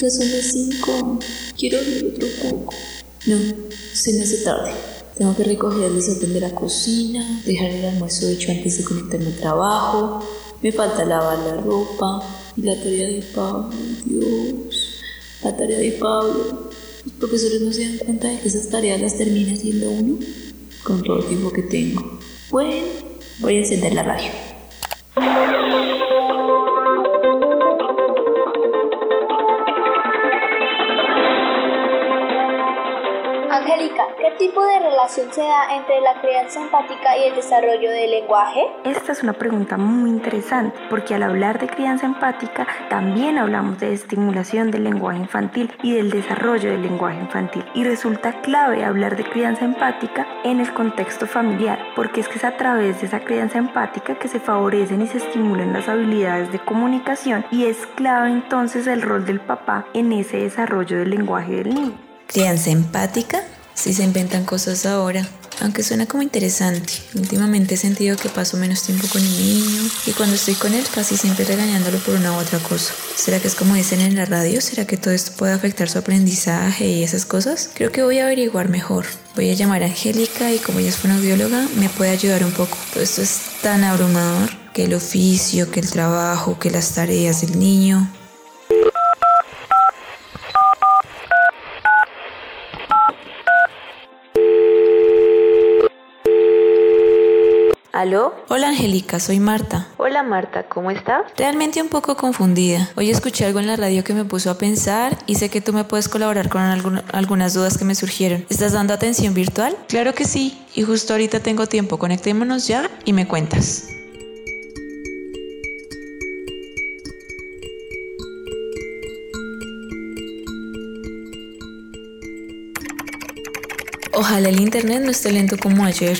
Ya son las 5. Quiero dormir otro poco. No, se me hace tarde. Tengo que recoger el desorden de la cocina, dejar el almuerzo hecho antes de conectarme al trabajo. Me falta lavar la ropa y la tarea de Pablo. Dios, la tarea de Pablo. Los profesores no se dan cuenta de que esas tareas las termina haciendo uno con todo el tiempo que tengo. Bueno, voy a encender la radio. Relación se da entre la crianza empática y el desarrollo del lenguaje? Esta es una pregunta muy interesante porque al hablar de crianza empática también hablamos de estimulación del lenguaje infantil y del desarrollo del lenguaje infantil. Y resulta clave hablar de crianza empática en el contexto familiar porque es que es a través de esa crianza empática que se favorecen y se estimulan las habilidades de comunicación y es clave entonces el rol del papá en ese desarrollo del lenguaje del niño. Crianza empática, si se inventan cosas ahora. Aunque suena como interesante, últimamente he sentido que paso menos tiempo con el niño y cuando estoy con él casi siempre regañándolo por una u otra cosa. ¿Será que es como dicen en la radio? ¿Será que todo esto puede afectar su aprendizaje y esas cosas? Creo que voy a averiguar mejor. Voy a llamar a Angélica y como ella es una audióloga me puede ayudar un poco. Todo esto es tan abrumador que el oficio, que el trabajo, que las tareas del niño. ¿Aló? Hola Angélica, soy Marta. Hola Marta, ¿cómo estás? Realmente un poco confundida. Hoy escuché algo en la radio que me puso a pensar y sé que tú me puedes colaborar con algún- algunas dudas que me surgieron. ¿Estás dando atención virtual? Claro que sí, y justo ahorita tengo tiempo. Conectémonos ya y me cuentas. Ojalá el internet no esté lento como ayer.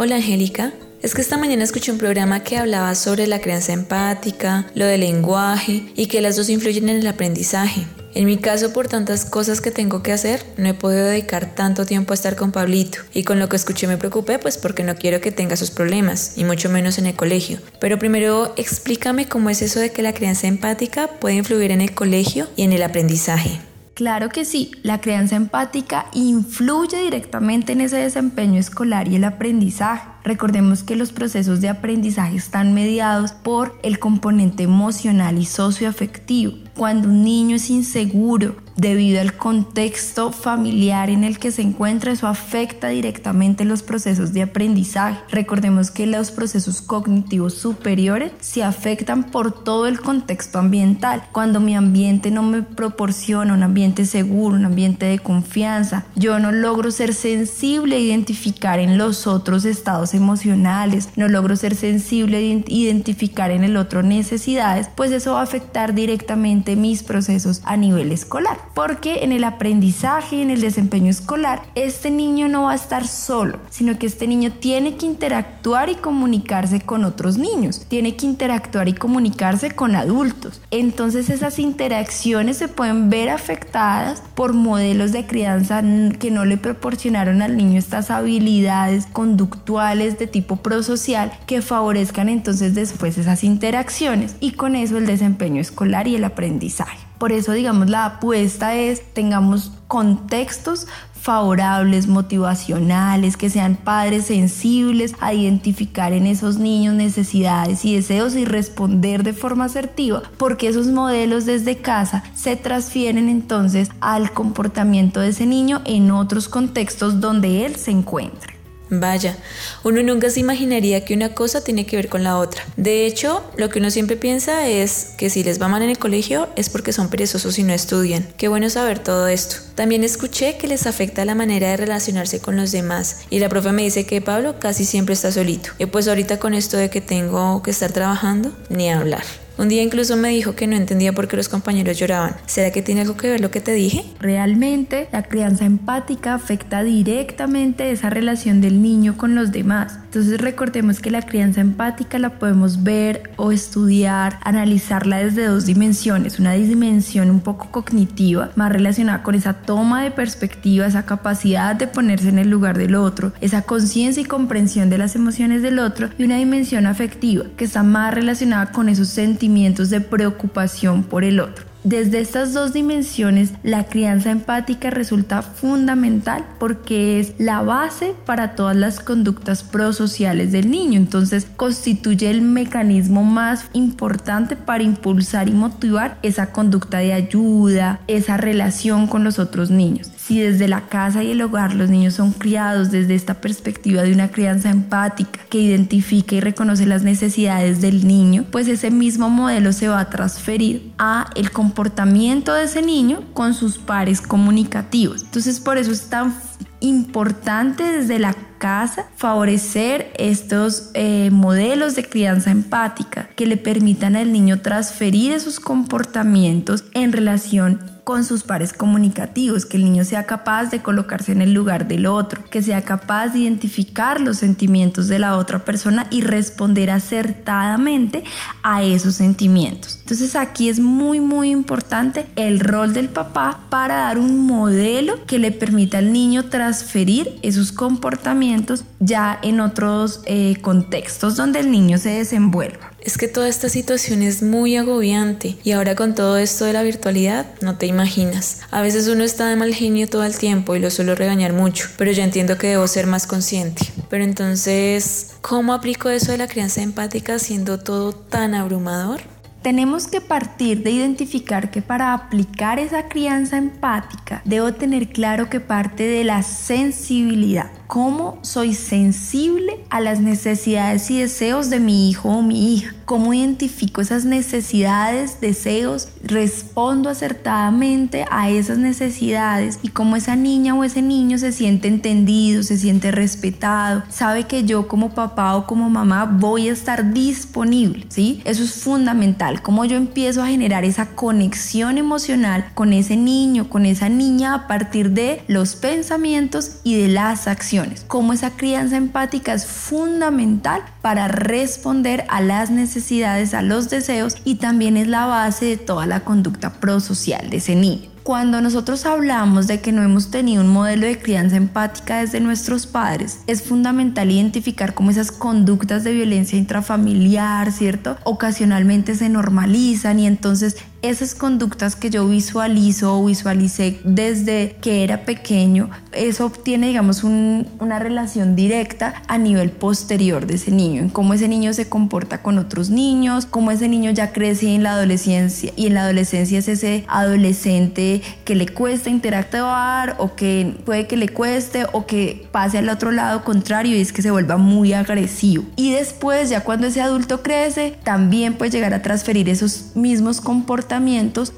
Hola Angélica, es que esta mañana escuché un programa que hablaba sobre la crianza empática, lo del lenguaje y que las dos influyen en el aprendizaje. En mi caso, por tantas cosas que tengo que hacer, no he podido dedicar tanto tiempo a estar con Pablito. Y con lo que escuché me preocupé, pues porque no quiero que tenga sus problemas, y mucho menos en el colegio. Pero primero, explícame cómo es eso de que la crianza empática puede influir en el colegio y en el aprendizaje. Claro que sí, la crianza empática influye directamente en ese desempeño escolar y el aprendizaje. Recordemos que los procesos de aprendizaje están mediados por el componente emocional y socioafectivo. Cuando un niño es inseguro debido al contexto familiar en el que se encuentra, eso afecta directamente los procesos de aprendizaje. Recordemos que los procesos cognitivos superiores se afectan por todo el contexto ambiental. Cuando mi ambiente no me proporciona un ambiente seguro, un ambiente de confianza, yo no logro ser sensible a identificar en los otros estados emocionales, no logro ser sensible a ident- identificar en el otro necesidades, pues eso va a afectar directamente mis procesos a nivel escolar. Porque en el aprendizaje, en el desempeño escolar, este niño no va a estar solo, sino que este niño tiene que interactuar y comunicarse con otros niños, tiene que interactuar y comunicarse con adultos. Entonces esas interacciones se pueden ver afectadas por modelos de crianza que no le proporcionaron al niño estas habilidades conductuales de tipo prosocial que favorezcan entonces después esas interacciones y con eso el desempeño escolar y el aprendizaje. Por eso, digamos, la apuesta es tengamos contextos favorables, motivacionales, que sean padres sensibles a identificar en esos niños necesidades y deseos y responder de forma asertiva, porque esos modelos desde casa se transfieren entonces al comportamiento de ese niño en otros contextos donde él se encuentra. Vaya, uno nunca se imaginaría que una cosa tiene que ver con la otra. De hecho, lo que uno siempre piensa es que si les va mal en el colegio es porque son perezosos y no estudian. Qué bueno saber todo esto. También escuché que les afecta la manera de relacionarse con los demás y la profe me dice que Pablo casi siempre está solito. Y pues ahorita con esto de que tengo que estar trabajando, ni hablar. Un día incluso me dijo que no entendía por qué los compañeros lloraban. ¿Será que tiene algo que ver lo que te dije? Realmente la crianza empática afecta directamente esa relación del niño con los demás. Entonces recordemos que la crianza empática la podemos ver o estudiar, analizarla desde dos dimensiones. Una dimensión un poco cognitiva, más relacionada con esa toma de perspectiva, esa capacidad de ponerse en el lugar del otro, esa conciencia y comprensión de las emociones del otro. Y una dimensión afectiva, que está más relacionada con esos sentimientos de preocupación por el otro. Desde estas dos dimensiones, la crianza empática resulta fundamental porque es la base para todas las conductas prosociales del niño. Entonces, constituye el mecanismo más importante para impulsar y motivar esa conducta de ayuda, esa relación con los otros niños si desde la casa y el hogar los niños son criados desde esta perspectiva de una crianza empática que identifica y reconoce las necesidades del niño, pues ese mismo modelo se va a transferir a el comportamiento de ese niño con sus pares comunicativos. Entonces por eso es tan importante desde la casa favorecer estos eh, modelos de crianza empática que le permitan al niño transferir esos comportamientos en relación con sus pares comunicativos, que el niño sea capaz de colocarse en el lugar del otro, que sea capaz de identificar los sentimientos de la otra persona y responder acertadamente a esos sentimientos. Entonces aquí es muy muy importante el rol del papá para dar un modelo que le permita al niño transferir esos comportamientos ya en otros eh, contextos donde el niño se desenvuelva. Es que toda esta situación es muy agobiante y ahora con todo esto de la virtualidad no te imaginas. A veces uno está de mal genio todo el tiempo y lo suelo regañar mucho, pero ya entiendo que debo ser más consciente. Pero entonces, ¿cómo aplico eso de la crianza empática siendo todo tan abrumador? Tenemos que partir de identificar que para aplicar esa crianza empática debo tener claro que parte de la sensibilidad cómo soy sensible a las necesidades y deseos de mi hijo o mi hija, cómo identifico esas necesidades, deseos, respondo acertadamente a esas necesidades y cómo esa niña o ese niño se siente entendido, se siente respetado, sabe que yo como papá o como mamá voy a estar disponible, ¿sí? Eso es fundamental, cómo yo empiezo a generar esa conexión emocional con ese niño, con esa niña a partir de los pensamientos y de las acciones cómo esa crianza empática es fundamental para responder a las necesidades, a los deseos y también es la base de toda la conducta prosocial de ese niño cuando nosotros hablamos de que no hemos tenido un modelo de crianza empática desde nuestros padres, es fundamental identificar cómo esas conductas de violencia intrafamiliar, ¿cierto? Ocasionalmente se normalizan y entonces esas conductas que yo visualizo o visualicé desde que era pequeño, eso tiene, digamos, una relación directa a nivel posterior de ese niño, en cómo ese niño se comporta con otros niños, cómo ese niño ya crece en la adolescencia y en la adolescencia es ese adolescente que le cuesta interactuar o que puede que le cueste o que pase al otro lado contrario y es que se vuelva muy agresivo. Y después, ya cuando ese adulto crece, también puede llegar a transferir esos mismos comportamientos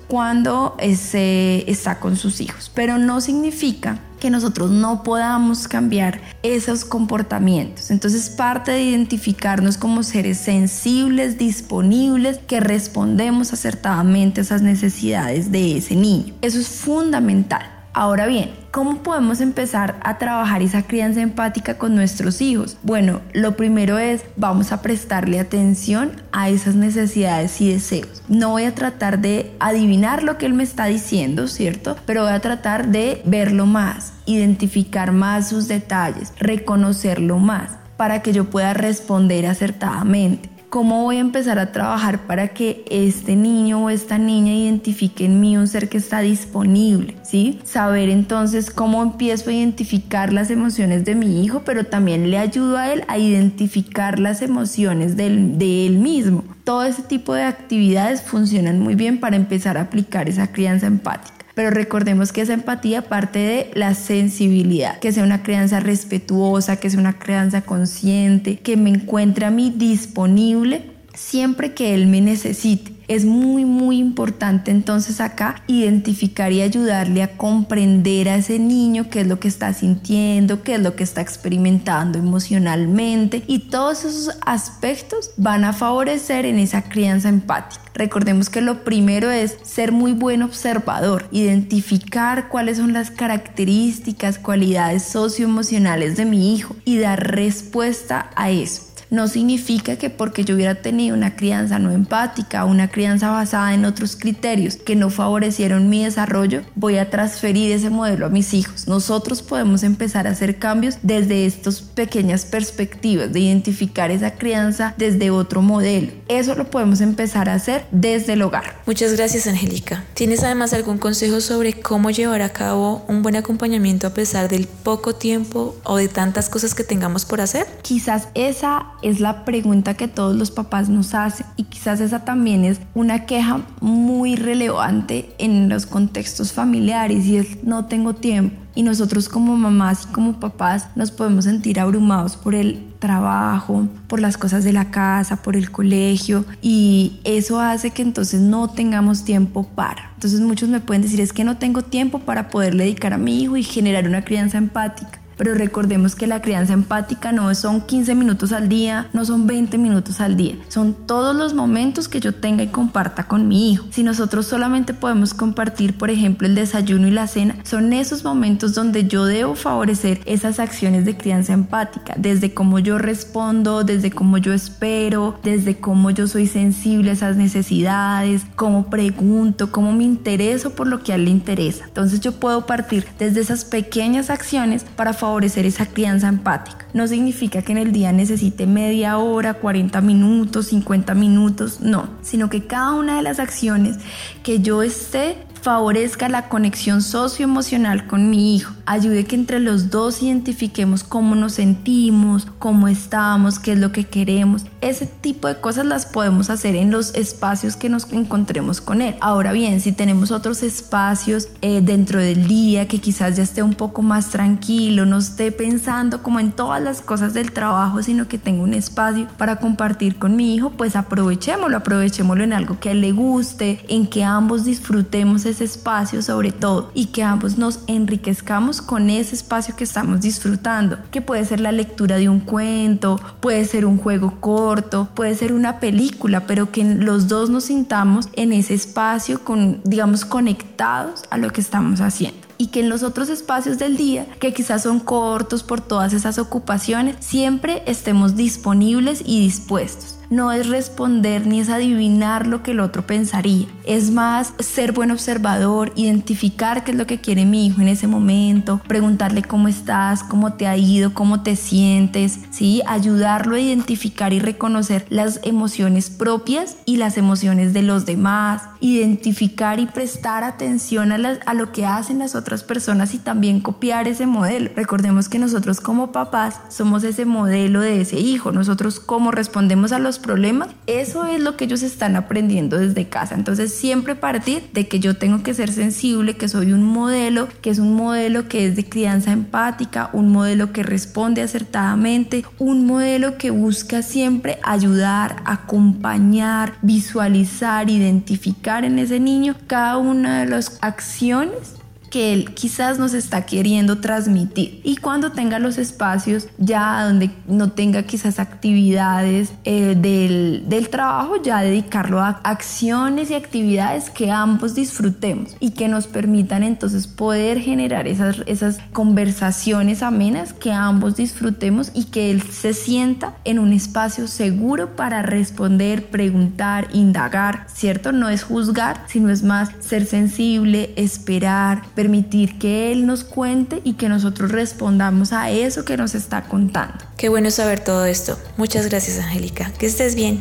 cuando se está con sus hijos. Pero no significa que nosotros no podamos cambiar esos comportamientos. Entonces parte de identificarnos como seres sensibles, disponibles, que respondemos acertadamente a esas necesidades de ese niño. Eso es fundamental. Ahora bien, ¿cómo podemos empezar a trabajar esa crianza empática con nuestros hijos? Bueno, lo primero es, vamos a prestarle atención a esas necesidades y deseos. No voy a tratar de adivinar lo que él me está diciendo, ¿cierto? Pero voy a tratar de verlo más, identificar más sus detalles, reconocerlo más para que yo pueda responder acertadamente. ¿Cómo voy a empezar a trabajar para que este niño o esta niña identifique en mí un ser que está disponible? ¿Sí? Saber entonces cómo empiezo a identificar las emociones de mi hijo, pero también le ayudo a él a identificar las emociones de él mismo. Todo ese tipo de actividades funcionan muy bien para empezar a aplicar esa crianza empática. Pero recordemos que esa empatía parte de la sensibilidad, que sea una crianza respetuosa, que sea una crianza consciente, que me encuentre a mí disponible siempre que él me necesite. Es muy, muy importante entonces acá identificar y ayudarle a comprender a ese niño qué es lo que está sintiendo, qué es lo que está experimentando emocionalmente y todos esos aspectos van a favorecer en esa crianza empática. Recordemos que lo primero es ser muy buen observador, identificar cuáles son las características, cualidades socioemocionales de mi hijo y dar respuesta a eso no significa que porque yo hubiera tenido una crianza no empática, una crianza basada en otros criterios que no favorecieron mi desarrollo, voy a transferir ese modelo a mis hijos. Nosotros podemos empezar a hacer cambios desde estas pequeñas perspectivas, de identificar esa crianza desde otro modelo. Eso lo podemos empezar a hacer desde el hogar. Muchas gracias, Angélica. ¿Tienes además algún consejo sobre cómo llevar a cabo un buen acompañamiento a pesar del poco tiempo o de tantas cosas que tengamos por hacer? Quizás esa es la pregunta que todos los papás nos hacen y quizás esa también es una queja muy relevante en los contextos familiares y es no tengo tiempo. Y nosotros como mamás y como papás nos podemos sentir abrumados por el trabajo, por las cosas de la casa, por el colegio y eso hace que entonces no tengamos tiempo para. Entonces muchos me pueden decir es que no tengo tiempo para poder dedicar a mi hijo y generar una crianza empática pero recordemos que la crianza empática no son 15 minutos al día, no son 20 minutos al día, son todos los momentos que yo tenga y comparta con mi hijo. Si nosotros solamente podemos compartir, por ejemplo, el desayuno y la cena, son esos momentos donde yo debo favorecer esas acciones de crianza empática, desde cómo yo respondo, desde cómo yo espero, desde cómo yo soy sensible a esas necesidades, cómo pregunto, cómo me intereso por lo que a él le interesa. Entonces yo puedo partir desde esas pequeñas acciones para favorecer favorecer esa crianza empática. No significa que en el día necesite media hora, 40 minutos, 50 minutos, no, sino que cada una de las acciones que yo esté favorezca la conexión socioemocional con mi hijo, ayude que entre los dos identifiquemos cómo nos sentimos, cómo estamos, qué es lo que queremos. Ese tipo de cosas las podemos hacer en los espacios que nos encontremos con él. Ahora bien, si tenemos otros espacios eh, dentro del día que quizás ya esté un poco más tranquilo, no esté pensando como en todas las cosas del trabajo, sino que tenga un espacio para compartir con mi hijo, pues aprovechémoslo, aprovechémoslo en algo que a él le guste, en que ambos disfrutemos ese espacio sobre todo y que ambos nos enriquezcamos con ese espacio que estamos disfrutando, que puede ser la lectura de un cuento, puede ser un juego corto, puede ser una película, pero que los dos nos sintamos en ese espacio con, digamos, conectados a lo que estamos haciendo. Y que en los otros espacios del día, que quizás son cortos por todas esas ocupaciones, siempre estemos disponibles y dispuestos no es responder ni es adivinar lo que el otro pensaría. Es más ser buen observador, identificar qué es lo que quiere mi hijo en ese momento, preguntarle cómo estás, cómo te ha ido, cómo te sientes, ¿sí? Ayudarlo a identificar y reconocer las emociones propias y las emociones de los demás, identificar y prestar atención a, a lo que hacen las otras personas y también copiar ese modelo. Recordemos que nosotros como papás somos ese modelo de ese hijo, nosotros cómo respondemos a los problemas, eso es lo que ellos están aprendiendo desde casa. Entonces siempre partir de que yo tengo que ser sensible, que soy un modelo, que es un modelo que es de crianza empática, un modelo que responde acertadamente, un modelo que busca siempre ayudar, acompañar, visualizar, identificar en ese niño cada una de las acciones que él quizás nos está queriendo transmitir. Y cuando tenga los espacios ya donde no tenga quizás actividades eh, del, del, trabajo, ya dedicarlo a acciones y actividades que ambos disfrutemos y que nos permitan entonces poder generar esas, esas conversaciones amenas que ambos disfrutemos y que él se sienta en un espacio seguro para responder, preguntar, indagar, ¿cierto? No es juzgar, sino es más ser sensible, esperar, permitir que Él nos cuente y que nosotros respondamos a eso que nos está contando. Qué bueno saber todo esto. Muchas gracias, Angélica. Que estés bien.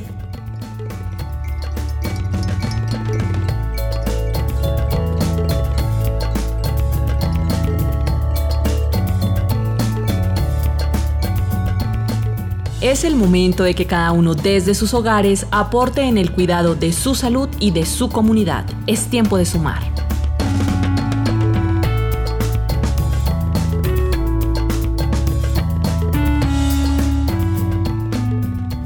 Es el momento de que cada uno desde sus hogares aporte en el cuidado de su salud y de su comunidad. Es tiempo de sumar.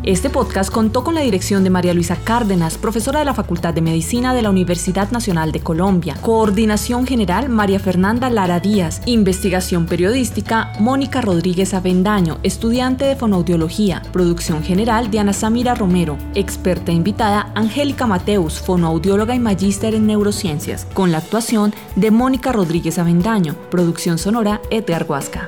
Este podcast contó con la dirección de María Luisa Cárdenas, profesora de la Facultad de Medicina de la Universidad Nacional de Colombia. Coordinación General María Fernanda Lara Díaz. Investigación periodística Mónica Rodríguez Avendaño, estudiante de fonoaudiología. Producción general Diana Samira Romero. Experta invitada Angélica Mateus, fonoaudióloga y magíster en neurociencias. Con la actuación de Mónica Rodríguez Avendaño. Producción sonora Edgar Huasca.